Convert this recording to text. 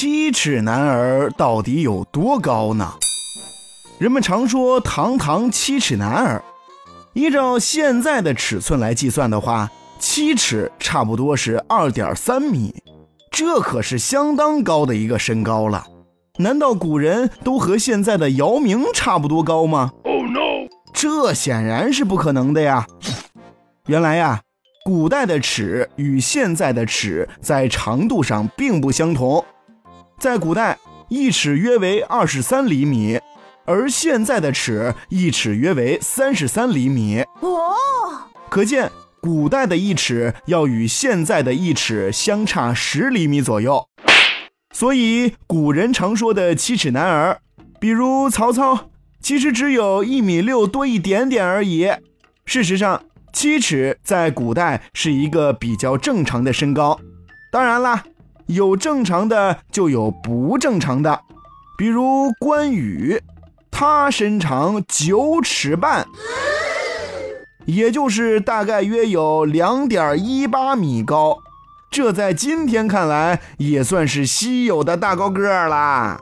七尺男儿到底有多高呢？人们常说“堂堂七尺男儿”，依照现在的尺寸来计算的话，七尺差不多是二点三米，这可是相当高的一个身高了。难道古人都和现在的姚明差不多高吗？Oh no！这显然是不可能的呀。原来呀。古代的尺与现在的尺在长度上并不相同，在古代一尺约为二十三厘米，而现在的尺一尺约为三十三厘米。哦，可见古代的一尺要与现在的一尺相差十厘米左右。所以古人常说的七尺男儿，比如曹操，其实只有一米六多一点点而已。事实上。七尺在古代是一个比较正常的身高，当然啦，有正常的就有不正常的，比如关羽，他身长九尺半，也就是大概约有两点一八米高，这在今天看来也算是稀有的大高个儿啦。